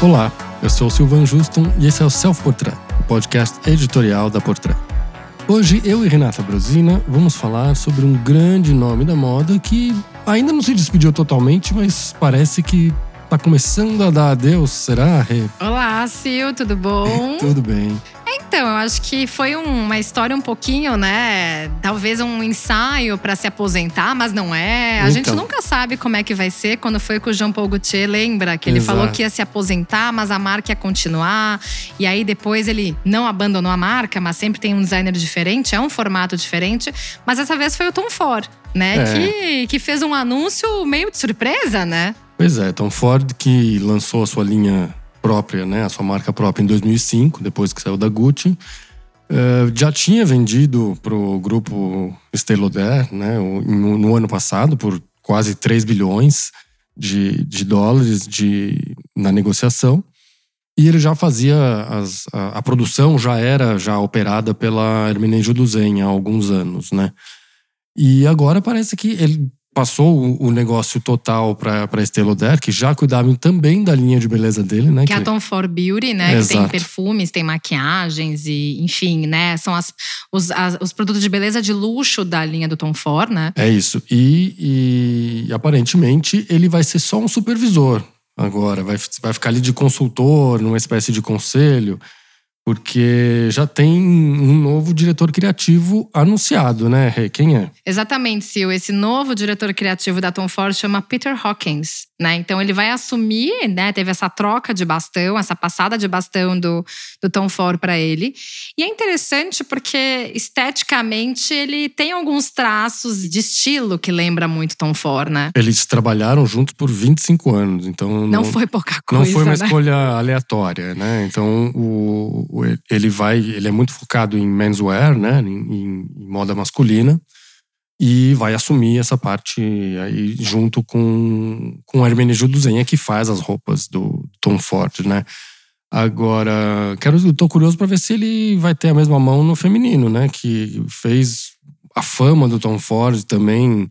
Olá, eu sou o Silvan Juston e esse é o Self Portrait, o podcast editorial da Portrait. Hoje eu e Renata Brosina vamos falar sobre um grande nome da moda que ainda não se despediu totalmente, mas parece que tá começando a dar adeus, será, Rê? Olá, Sil, tudo bom? Tudo bem. Então, eu acho que foi uma história um pouquinho, né? Talvez um ensaio para se aposentar, mas não é. A Então. gente nunca sabe como é que vai ser. Quando foi com o Jean Paul Gaultier, lembra? Que ele Exato. falou que ia se aposentar, mas a marca ia continuar. E aí depois ele não abandonou a marca, mas sempre tem um designer diferente, é um formato diferente. Mas dessa vez foi o Tom Ford, né? É. Que, que fez um anúncio meio de surpresa, né? Pois é, Tom Ford que lançou a sua linha própria, né, a sua marca própria em 2005, depois que saiu da Gucci. Eh, já tinha vendido para o grupo Estée Lauder, né, no, no ano passado, por quase 3 bilhões de, de dólares de, na negociação. E ele já fazia, as- a, a produção já era já operada pela Hermenegildo Zen há alguns anos, né? E agora parece que ele passou o, negócio total para Estée Lauder, que já cuidava também da linha de beleza dele, né? Que é a Tom Ford Beauty, né? Que tem Exato. perfumes, tem maquiagens e, enfim, né? São as, os, as- os produtos de beleza de luxo da linha do Tom Ford, né? É isso. E, e aparentemente ele vai ser só um supervisor agora. Vai, vai ficar ali de consultor, numa espécie de conselho, porque já tem um novo diretor criativo anunciado, né, Rê? Quem é? Exatamente, Sil. Esse novo diretor criativo da Tom Ford chama Peter Hawkins, né? Então ele vai assumir, né? Teve essa troca de bastão, essa passada de bastão do, do Tom Ford para ele. E é interessante porque esteticamente ele tem alguns traços de estilo que lembra muito Tom Ford, né? Eles trabalharam juntos por 25 anos, então Não, foi pouca coisa, Não foi uma né? escolha aleatória, né? Então o- ele vai, ele é muito focado em menswear, né? Em, em- moda masculina e vai assumir essa parte aí junto com com Hermenegildo Zenha que faz as roupas do Tom Ford, né? Agora, quero, tô curioso para ver se ele vai ter a mesma mão no feminino, né? Que fez a fama do Tom Ford também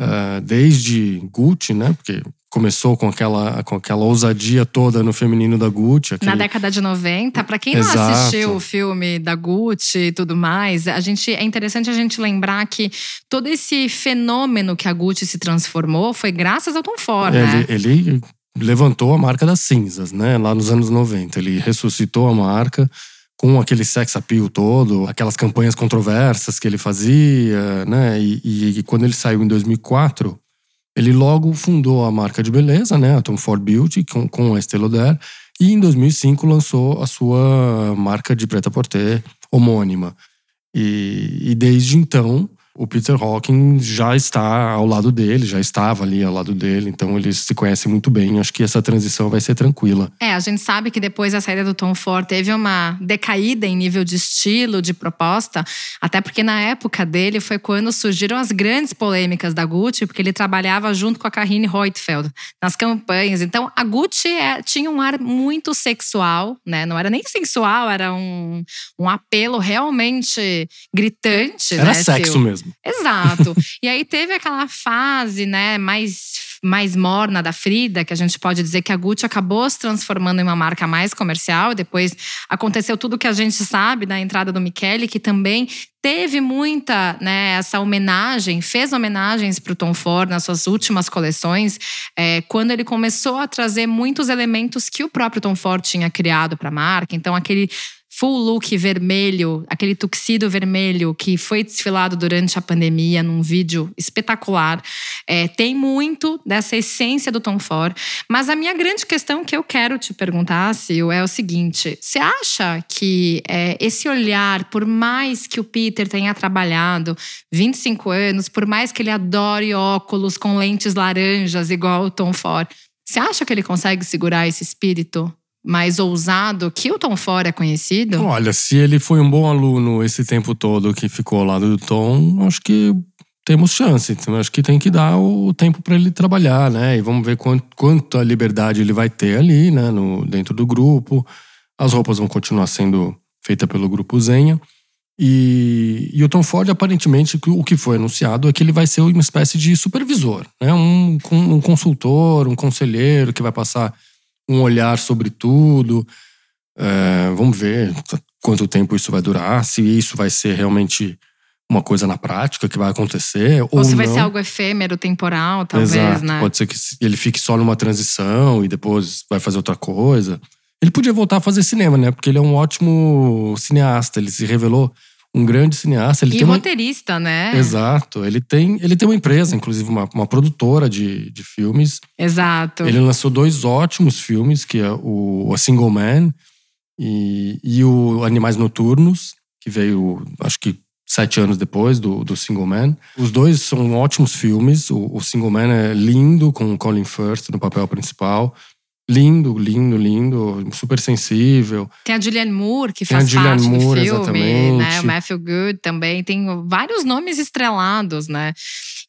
ah, desde Gucci, né? Porque começou com aquela, com aquela ousadia toda no feminino da Gucci. Na aquele- década de 90, pra quem não Exato. assistiu o filme da Gucci e tudo mais, a gente é interessante a gente lembrar que todo esse fenômeno que a Gucci se transformou foi graças ao Tom Ford, né? ele, ele levantou a marca das cinzas, né? Lá nos anos 90. Ele ressuscitou a marca com aquele sex appeal todo, aquelas campanhas controversas que ele fazia, né? E, e- e quando ele saiu em 2004, ele logo fundou a marca de beleza, né? A Tom Ford Beauty, com, com a Estée Lauder. E em 2005 lançou a sua marca de preta-porter homônima. E, e desde então, o Peter Hawking já está ao lado dele, já estava ali ao lado dele, então eles se conhecem muito bem. Acho que essa transição vai ser tranquila. É, a gente sabe que depois da saída do Tom Ford teve uma decaída em nível de estilo, de proposta, até porque na época dele foi quando surgiram as grandes polêmicas da Gucci, porque ele trabalhava junto com a Karine Reutefeldt nas campanhas. Então, a Gucci é- tinha um ar muito sexual, né? Não era nem sensual, era um, um apelo realmente gritante, Era né? sexo mesmo. Exato. e aí teve aquela fase, né, mais, mais morna da Frida, que a gente pode dizer que a Gucci acabou se transformando em uma marca mais comercial. Depois aconteceu tudo que a gente sabe da entrada do Michele, que também teve muita, né, essa homenagem, fez homenagens para o Tom Ford nas suas últimas coleções, é, quando ele começou a trazer muitos elementos que o próprio Tom Ford tinha criado para a marca. Então, aquele full look vermelho, aquele tuxedo vermelho que foi desfilado durante a pandemia num vídeo espetacular. É, tem muito dessa essência do Tom Ford. Mas a minha grande questão que eu quero te perguntar, Sil, é o seguinte: você acha que é, esse olhar, por mais que o Peter tenha trabalhado 25 anos, por mais que ele adore óculos com lentes laranjas, igual o Tom Ford, você acha que ele consegue segurar esse espírito? Mais ousado que o Tom Ford é conhecido? Olha, se ele foi um bom aluno esse tempo todo que ficou ao lado do Tom, acho que temos chance. Então, acho que tem que dar o tempo para ele trabalhar, né? E vamos ver quanto, quanta liberdade ele vai ter ali, né? No, dentro do grupo. As roupas vão continuar sendo feitas pelo grupo Zenha. E, e o Tom Ford, aparentemente, o que foi anunciado é que ele vai ser uma espécie de supervisor, né? Um, um consultor, um conselheiro que vai passar um olhar sobre tudo. É, vamos ver quanto tempo isso vai durar, se isso vai ser realmente uma coisa na prática que vai acontecer. Ou, ou se vai não. ser algo efêmero, temporal, talvez, Exato. né? Pode ser que ele fique só numa transição e depois vai fazer outra coisa. Ele podia voltar a fazer cinema, né? Porque ele é um ótimo cineasta. Ele se revelou um grande cineasta. Ele e tem uma... roteirista, né? Exato. Ele tem, ele tem uma empresa, inclusive uma, uma produtora de, de filmes. Exato. Ele lançou dois ótimos filmes, que é o A Single Man e, e o Animais Noturnos, que veio, acho que sete anos depois do, do Single Man. Os dois são ótimos filmes. O, o Single Man é lindo, com Colin Firth no papel principal. Lindo, lindo, lindo, super sensível. Tem a Julianne Moore, que faz parte Moore, do filme, exatamente. né? O Matthew Good também. Tem vários nomes estrelados, né?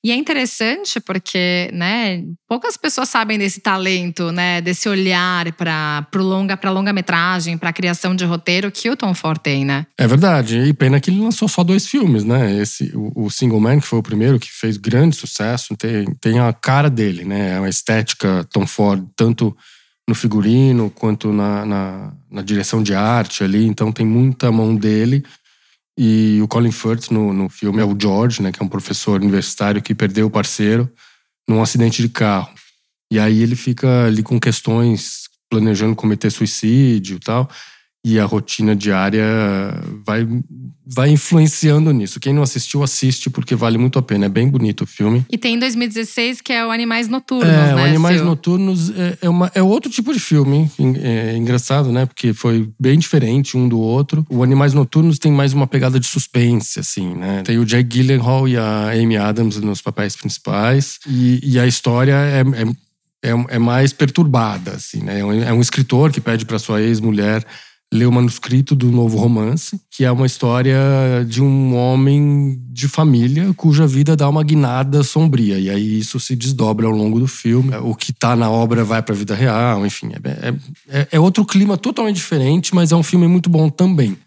E é interessante porque, né, poucas pessoas sabem desse talento, né, desse olhar para longa, para longa-metragem, para criação de roteiro que o Tom Ford tem, né? É verdade. E pena que ele lançou só dois filmes, né? Esse, o, o Single Man, que foi o primeiro, que fez grande sucesso, tem, tem a cara dele, né? É uma estética Tom Ford, tanto no figurino quanto na, na, na direção de arte ali. Então tem muita mão dele. E o Colin Firth no, no filme é o George, né? Que é um professor universitário que perdeu o parceiro num acidente de carro. E aí ele fica ali com questões, planejando cometer suicídio e tal e a rotina diária vai, vai influenciando nisso. Quem não assistiu, assiste, porque vale muito a pena. É bem bonito o filme. E tem em 2016, que é o Animais Noturnos, é, né? o Animais Sil? Noturnos é, é, uma, é outro tipo de filme. É engraçado, né? Porque foi bem diferente um do outro. O Animais Noturnos tem mais uma pegada de suspense, assim, né? Tem o Jake Gyllenhaal e a Amy Adams nos papéis principais. E, e a história é, é, é, mais perturbada, assim, né? É um, é um escritor que pede para sua ex-mulher ler o manuscrito do novo romance, que é uma história de um homem de família cuja vida dá uma guinada sombria. E aí isso se desdobra ao longo do filme. O que tá na obra vai pra vida real, enfim. É, é, é outro clima totalmente diferente, mas é um filme muito bom também.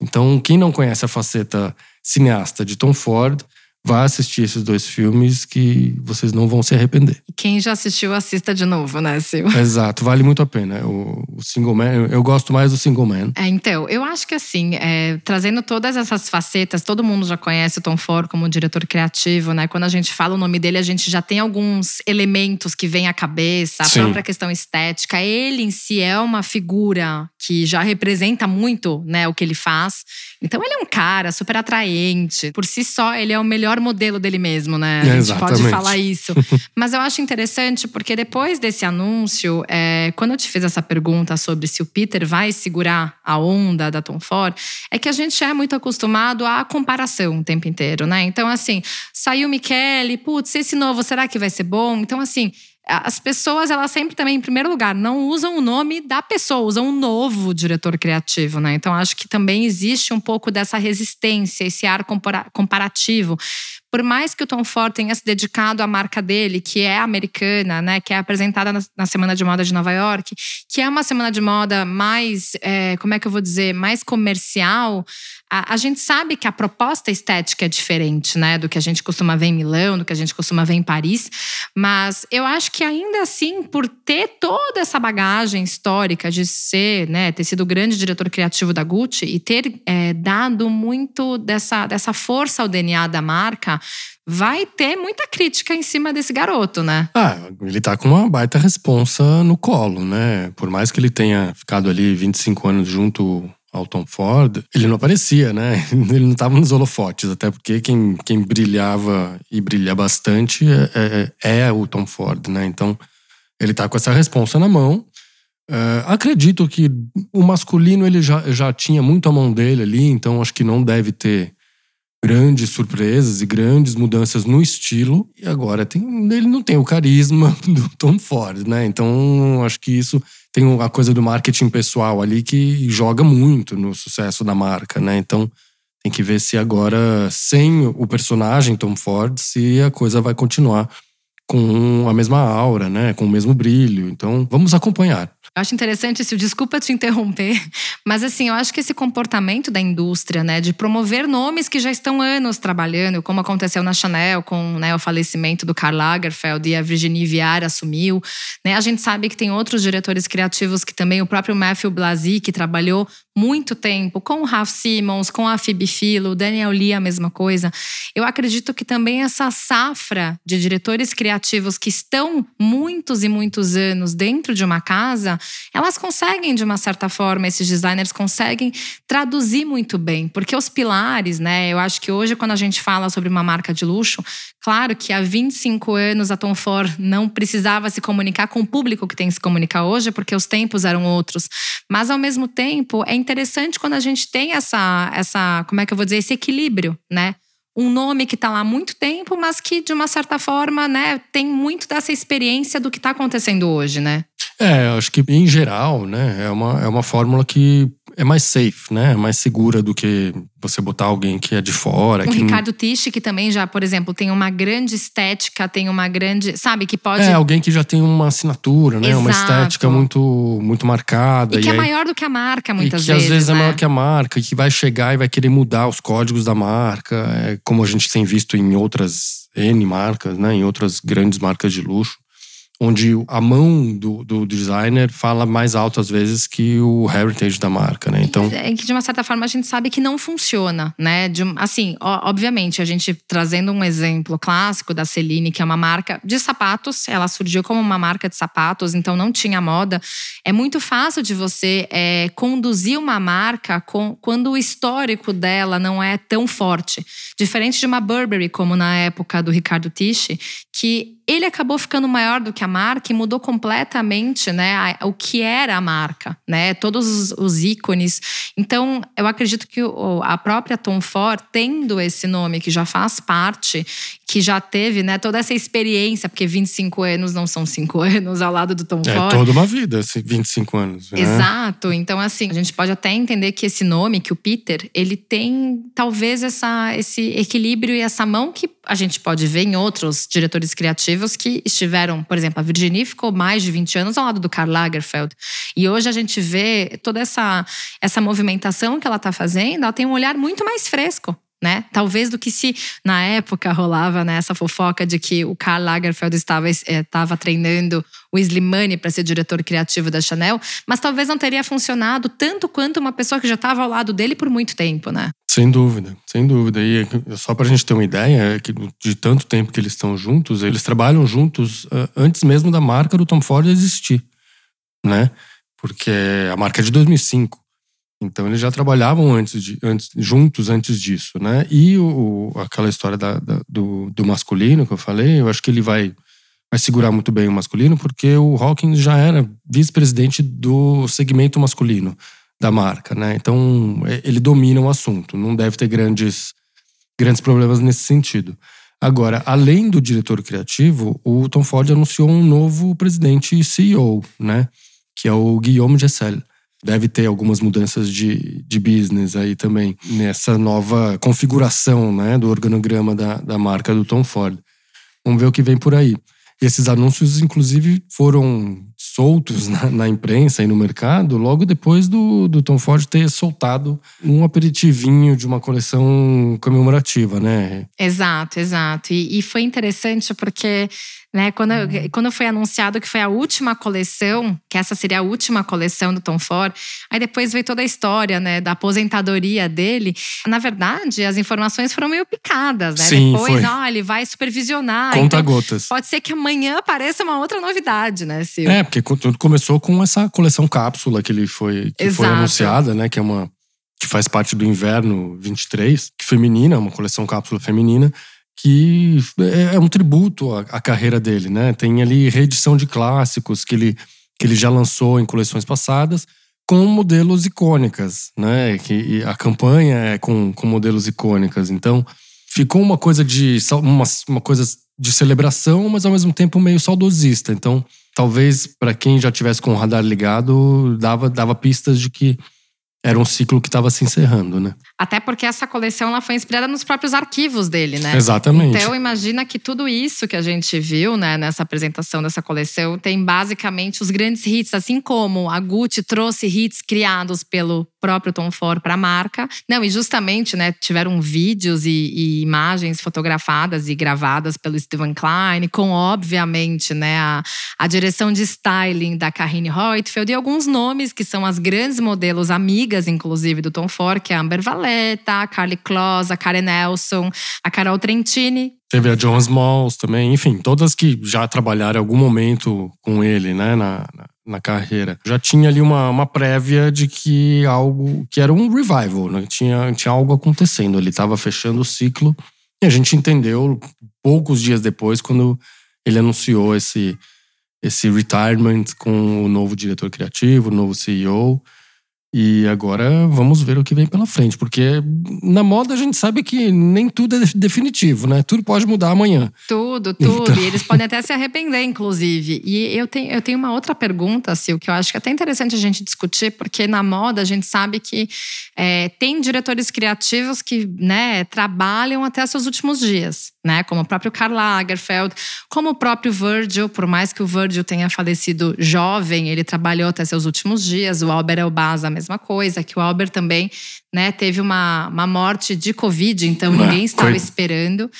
Então, quem não conhece a faceta cineasta de Tom Ford, vá assistir esses dois filmes que vocês não vão se arrepender. Quem já assistiu, assista de novo, né, Sil? Exato, vale muito a pena. O, o Single Man, eu, gosto mais do Single Man. É, então, eu acho que assim, é, trazendo todas essas facetas, todo mundo já conhece o Tom Ford como diretor criativo, né? Quando a gente fala o nome dele, a gente já tem alguns elementos que vêm à cabeça, a Sim. própria questão estética. Ele em si é uma figura que já representa muito, né, o que ele faz. Então ele é um cara super atraente. Por si só, ele é o melhor modelo dele mesmo, né? A gente pode falar isso. Mas eu acho interessante porque depois desse anúncio, é, quando eu te fiz essa pergunta sobre se o Peter vai segurar a onda da Tom Ford, é que a gente é muito acostumado à comparação o tempo inteiro, né? Então, assim, saiu o Michele, putz, esse novo, será que vai ser bom? Então, assim, as pessoas, elas sempre também, em primeiro lugar, não usam o nome da pessoa, usam um novo diretor criativo, né? Então, acho que também existe um pouco dessa resistência, esse ar comparativo. Por mais que o Tom Ford tenha se dedicado à marca dele, que é americana, né? Que é apresentada na Semana de Moda de Nova York, que é uma semana de moda mais, é, como é que eu vou dizer, mais comercial. A, a, gente sabe que a proposta estética é diferente, né? Do que a gente costuma ver em Milão, do que a gente costuma ver em Paris. Mas eu acho que ainda assim, por ter toda essa bagagem histórica de ser, né? Ter sido o grande diretor criativo da Gucci e ter é, dado muito dessa, dessa força ao DNA da marca, vai ter muita crítica em cima desse garoto, né? Ah, ele tá com uma baita responsa no colo, né? Por mais que ele tenha ficado ali 25 anos junto ao Tom Ford, ele não aparecia, né? Ele não estava nos holofotes, até porque quem, quem brilhava e brilha bastante é, é, é, o Tom Ford, né? Então, ele tá com essa responsa na mão. Uh, acredito que o masculino ele já, já tinha muito a mão dele ali, então acho que não deve ter grandes surpresas e grandes mudanças no estilo. E agora tem, ele não tem o carisma do Tom Ford, né? Então acho que isso tem a coisa do marketing pessoal ali que joga muito no sucesso da marca, né? Então tem que ver se agora, sem o personagem Tom Ford, se a coisa vai continuar com a mesma aura, né? Com o mesmo brilho. Então vamos acompanhar. Eu acho interessante isso, desculpa te interromper, mas assim, eu acho que esse comportamento da indústria, né, de promover nomes que já estão anos trabalhando, como aconteceu na Chanel com né, o falecimento do Karl Lagerfeld e a Virginie Viard assumiu, né? A gente sabe que tem outros diretores criativos que também, o próprio Matthew Blasi, que trabalhou muito tempo com o Ralph Simmons, com a Phoebe o Daniel Lee a mesma coisa. Eu acredito que também essa safra de diretores criativos que estão muitos e muitos anos dentro de uma casa, elas conseguem de uma certa forma, esses designers conseguem traduzir muito bem, porque os pilares, né? Eu acho que hoje quando a gente fala sobre uma marca de luxo, claro que há 25 anos a Tom Ford não precisava se comunicar com o público que tem que se comunicar hoje, porque os tempos eram outros. Mas ao mesmo tempo, é interessante quando a gente tem essa, essa como é que eu vou dizer, esse equilíbrio, né? Um nome que está lá há muito tempo, mas que de uma certa forma, né, tem muito dessa experiência do que está acontecendo hoje, né? É, acho que em geral, né, é uma, é uma fórmula que é mais safe, né? É mais segura do que você botar alguém que é de fora. O que Ricardo Tisch, que também já, por exemplo, tem uma grande estética, tem uma grande. Sabe, que pode. É, alguém que já tem uma assinatura, né? Exato. Uma estética muito, muito marcada. E que e é aí... maior do que a marca, muitas vezes. E que vezes, às vezes né? é maior que a marca, e que vai chegar e vai querer mudar os códigos da marca, é, como a gente tem visto em outras N marcas, né? Em outras grandes marcas de luxo onde a mão do, do, designer fala mais alto às vezes que o heritage da marca, né? Então, é que de uma certa forma a gente sabe que não funciona, né? De, assim, obviamente a gente trazendo um exemplo clássico da Celine, que é uma marca de sapatos, ela surgiu como uma marca de sapatos, então não tinha moda. É muito fácil de você é, conduzir uma marca com, quando o histórico dela não é tão forte, diferente de uma Burberry como na época do Ricardo Tisch, que ele acabou ficando maior do que a marca e mudou completamente, né, o que era a marca, né, todos os, ícones. Então, eu acredito que a própria Tom Ford, tendo esse nome que já faz parte, que já teve, né, toda essa experiência, porque 25 anos não são 5 anos ao lado do Tom é Ford. É toda uma vida, 25 anos. Né? Exato. Então, assim, a gente pode até entender que esse nome, que o Peter, ele tem talvez essa, esse equilíbrio e essa mão que a gente pode ver em outros diretores criativos que estiveram, por exemplo, a Virginie ficou mais de 20 anos ao lado do Karl Lagerfeld. E hoje a gente vê toda essa, essa movimentação que ela está fazendo, ela tem um olhar muito mais fresco né? Talvez do que se na época rolava né, essa fofoca de que o Karl Lagerfeld estava, estava treinando o Slimane para ser diretor criativo da Chanel, mas talvez não teria funcionado tanto quanto uma pessoa que já estava ao lado dele por muito tempo, né? Sem dúvida, sem dúvida. E só para a gente ter uma ideia, é de tanto tempo que eles estão juntos, eles trabalham juntos antes mesmo da marca do Tom Ford existir, né? Porque a marca é de 2005. Então eles já trabalhavam antes de, antes, juntos antes disso, né? E o, aquela história da, da, do, do masculino que eu falei, eu acho que ele vai, vai segurar muito bem o masculino, porque o Hawkins já era vice-presidente do segmento masculino da marca, né? Então ele domina o assunto, não deve ter grandes, grandes problemas nesse sentido. Agora, além do diretor criativo, o Tom Ford anunciou um novo presidente e CEO, né? Que é o Guillaume Gessel. Deve ter algumas mudanças de, de business aí também, nessa nova configuração né, do organograma da, da marca do Tom Ford. Vamos ver o que vem por aí. Esses anúncios, inclusive, foram soltos na, na, imprensa e no mercado logo depois do, do Tom Ford ter soltado um aperitivinho de uma coleção comemorativa, né? Exato, exato. E, e foi interessante porque né? Quando, uhum. quando foi anunciado que foi a última coleção, que essa seria a última coleção do Tom Ford, aí depois veio toda a história, né, da aposentadoria dele. Na verdade, as informações foram meio picadas, né? Sim, depois, ó, ele vai supervisionar. Conta então, gotas. Pode ser que amanhã apareça uma outra novidade, né, Silvio? É, porque tudo começou com essa coleção cápsula que ele foi, que foi anunciada, né, que é uma que faz parte do inverno 23, que feminina, uma coleção cápsula feminina que é, é um tributo à, à, carreira dele, né? Tem ali reedição de clássicos que ele, que ele já lançou em coleções passadas com modelos icônicas, né? Que a campanha é com, com modelos icônicas. Então, ficou uma coisa de uma, uma coisa de celebração, mas ao mesmo tempo meio saudosista. Então, talvez para quem já tivesse com o radar ligado, dava, dava pistas de que era um ciclo que estava se encerrando, né? Até porque essa coleção ela foi inspirada nos próprios arquivos dele, né? Exatamente. Então imagina que tudo isso que a gente viu, né, nessa apresentação dessa coleção tem basicamente os grandes hits, assim como a Gucci trouxe hits criados pelo próprio Tom Ford para a marca. Não, e justamente, né, tiveram vídeos e, e, imagens fotografadas e gravadas pelo Steven Klein, com obviamente, né, a, a direção de styling da Karine Reutefeldt e alguns nomes que são as grandes modelos amigas, inclusive, do Tom Ford, que é a Amber Valletta, a Carly Kloss, a Karen Nelson, a Carol Trentini, Teve a John Smalls também, enfim, todas que já trabalharam em algum momento com ele, né, na, na carreira. Já tinha ali uma, uma prévia de que algo, que era um revival, né? Tinha, tinha algo acontecendo, ele estava fechando o ciclo e a gente entendeu poucos dias depois quando ele anunciou esse, esse retirement com o novo diretor criativo, o novo CEO. E agora vamos ver o que vem pela frente, porque na moda a gente sabe que nem tudo é definitivo, né? Tudo pode mudar amanhã. Tudo, tudo. Então... E eles podem até se arrepender, inclusive. E eu tenho, eu tenho uma outra pergunta, Sil, que eu acho que é até interessante a gente discutir, porque na moda a gente sabe que é, tem diretores criativos que né, trabalham até seus últimos dias, né? Como o próprio Karl Lagerfeld, como o próprio Virgil, por mais que o Virgil tenha falecido jovem, ele trabalhou até seus últimos dias. O Albert Elbaz, a mesma coisa, que o Albert também né, teve uma, uma morte de Covid, então ninguém estava esperando.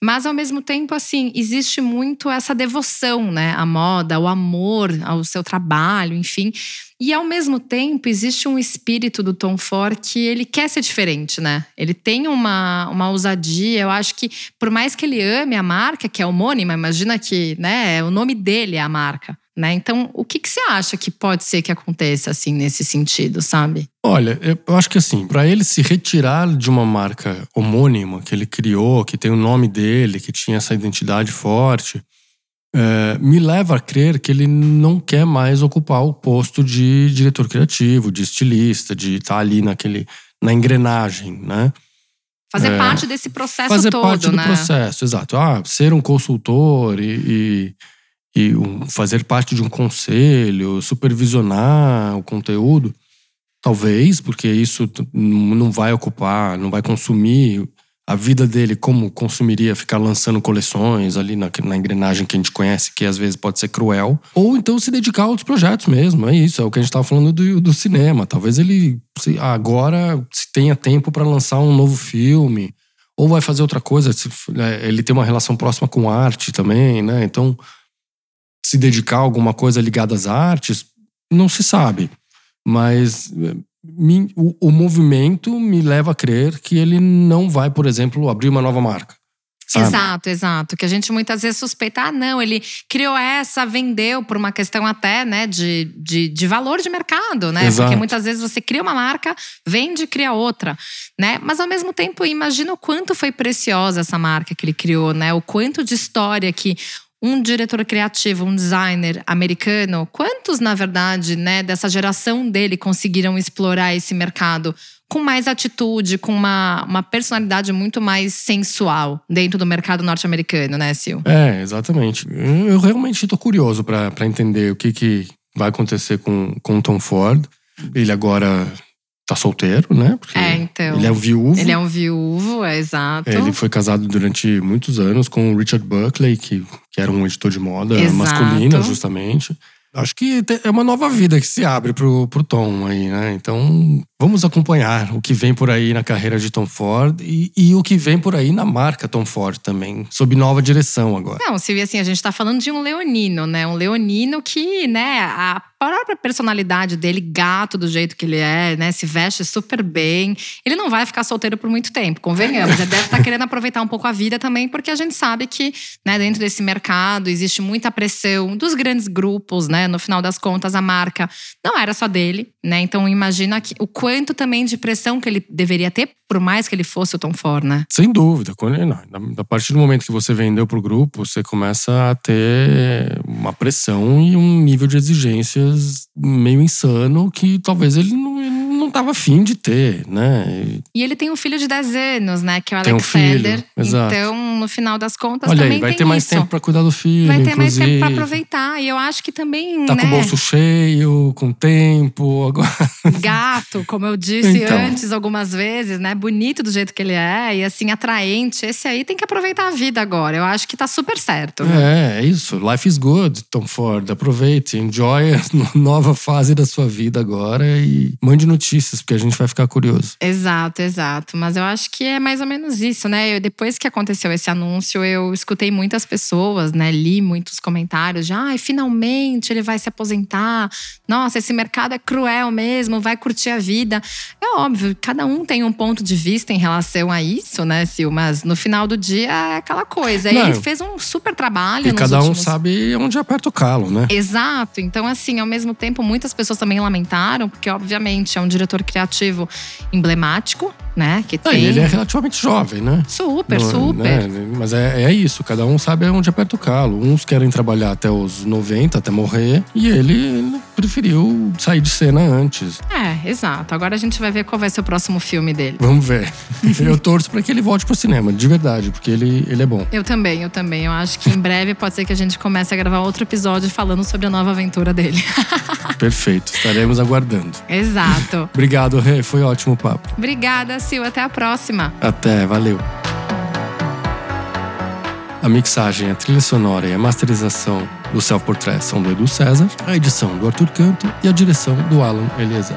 Mas ao mesmo tempo, assim, existe muito essa devoção, né, à moda, o amor ao seu trabalho, enfim. E ao mesmo tempo, existe um espírito do Tom Ford que ele quer ser diferente, né? Ele tem uma, uma ousadia. Eu acho que, por mais que ele ame a marca, que é homônima, imagina que né, o nome dele é a marca. Né? Então, o que, que você acha que pode ser que aconteça assim nesse sentido, sabe? Olha, eu acho que assim, para ele se retirar de uma marca homônima que ele criou, que tem o nome dele, que tinha essa identidade forte, é, me leva a crer que ele não quer mais ocupar o posto de diretor criativo, de estilista, de estar tá ali naquele na engrenagem, né? Fazer é, parte desse processo fazer todo, parte do né? processo, exato. Ah, ser um consultor e, e e fazer parte de um conselho, supervisionar o conteúdo, talvez, porque isso não vai ocupar, não vai consumir a vida dele como consumiria ficar lançando coleções ali na, na, engrenagem que a gente conhece, que às vezes pode ser cruel. Ou então se dedicar a outros projetos mesmo. É isso, é o que a gente estava falando do, do, cinema. Talvez ele se, agora se tenha tempo para lançar um novo filme. Ou vai fazer outra coisa. É, ele tem uma relação próxima com arte também, né? Então se dedicar a alguma coisa ligada às artes, não se sabe. Mas eh, me, o, o, movimento me leva a crer que ele não vai, por exemplo, abrir uma nova marca. Sabe? Exato, exato. Que a gente muitas vezes suspeita, ah, não, ele criou essa, vendeu por uma questão até, né, de, de, de valor de mercado, né? Exato. Porque muitas vezes você cria uma marca, vende e cria outra, né? Mas ao mesmo tempo, imagina o quanto foi preciosa essa marca que ele criou, né? O quanto de história que um diretor criativo, um designer americano, quantos, na verdade, né, dessa geração dele conseguiram explorar esse mercado com mais atitude, com uma, uma personalidade muito mais sensual dentro do mercado norte-americano, né, Sil? É, exatamente. Eu realmente estou curioso para entender o que, que vai acontecer com, com o Tom Ford. Ele agora tá solteiro, né? Porque é, então. Ele é um viúvo. Ele é um viúvo, é exato. Ele foi casado durante muitos anos com o Richard Buckley, que, que era um editor de moda exato. masculina, justamente. Acho que é uma nova vida que se abre pro, pro Tom aí, né? Então, vamos acompanhar o que vem por aí na carreira de Tom Ford e, e o que vem por aí na marca Tom Ford também, sob nova direção agora. Não, Silvia, assim, a gente tá falando de um leonino, né? Um leonino que, né, a própria personalidade dele, gato do jeito que ele é, né? Se veste super bem. Ele não vai ficar solteiro por muito tempo, convenhamos. Ele deve estar tá querendo aproveitar um pouco a vida também, porque a gente sabe que, né, dentro desse mercado existe muita pressão dos grandes grupos, né? No final das contas, a marca não era só dele, né? Então imagina que, o quanto também de pressão que ele deveria ter, por mais que ele fosse o Tom Ford, né? Sem dúvida. A partir do momento que você vendeu pro grupo, você começa a ter uma pressão e um nível de exigência meio insano que talvez ele não, não não tava afim de ter, né? E ele tem um filho de 10 anos, né? Que é o Tem um Alexander. filho, exato. Então, no final das contas, Olha também aí, vai ter mais isso. tempo pra cuidar do filho, Vai ter mais inclusive. tempo pra aproveitar. E eu acho que também, Tá né? com o bolso cheio, com tempo. Agora... Gato, como eu disse Então. antes algumas vezes, né? Bonito do jeito que ele é e assim, atraente. Esse aí tem que aproveitar a vida agora. Eu acho que tá super certo. É, é isso. Life is good, Tom Ford. Aproveite, enjoy a nova fase da sua vida agora e mande notícias, porque a gente vai ficar curioso. Exato, exato. Mas eu acho que é mais ou menos isso, né? Eu, depois que aconteceu esse anúncio, eu escutei muitas pessoas, né? Li muitos comentários de ai, finalmente ele vai se aposentar. Nossa, esse mercado é cruel mesmo, vai curtir a vida. É óbvio, cada um tem um ponto de vista em relação a isso, né, Sil? Mas no final do dia é aquela coisa. Não, ele fez um super trabalho E cada um últimos sabe onde aperta o calo, né? Exato. Então, assim, ao mesmo tempo, muitas pessoas também lamentaram, porque, obviamente, é um diretor criativo emblemático, né? Que Ah, tem. e ele é relativamente jovem, né? Super, Não- super. né? Mas é, é isso, cada um sabe onde aperta o calo. Uns querem trabalhar até os 90, até morrer, e ele preferiu sair de cena antes. É, exato. Agora a gente vai ver qual vai ser o próximo filme dele. Vamos ver. Eu torço pra que ele volte pro cinema, de verdade, porque ele, ele é bom. Eu também, eu também. Eu acho que em breve pode ser que a gente comece a gravar outro episódio falando sobre a nova aventura dele. Perfeito, estaremos aguardando. Exato. Obrigado, Rê, foi ótimo o papo. Obrigada, Até a próxima. Até, valeu. A mixagem, a trilha sonora e a masterização do Self Portrait são do Edu César, a edição do Arthur Canto e a direção do Alan Eliezer.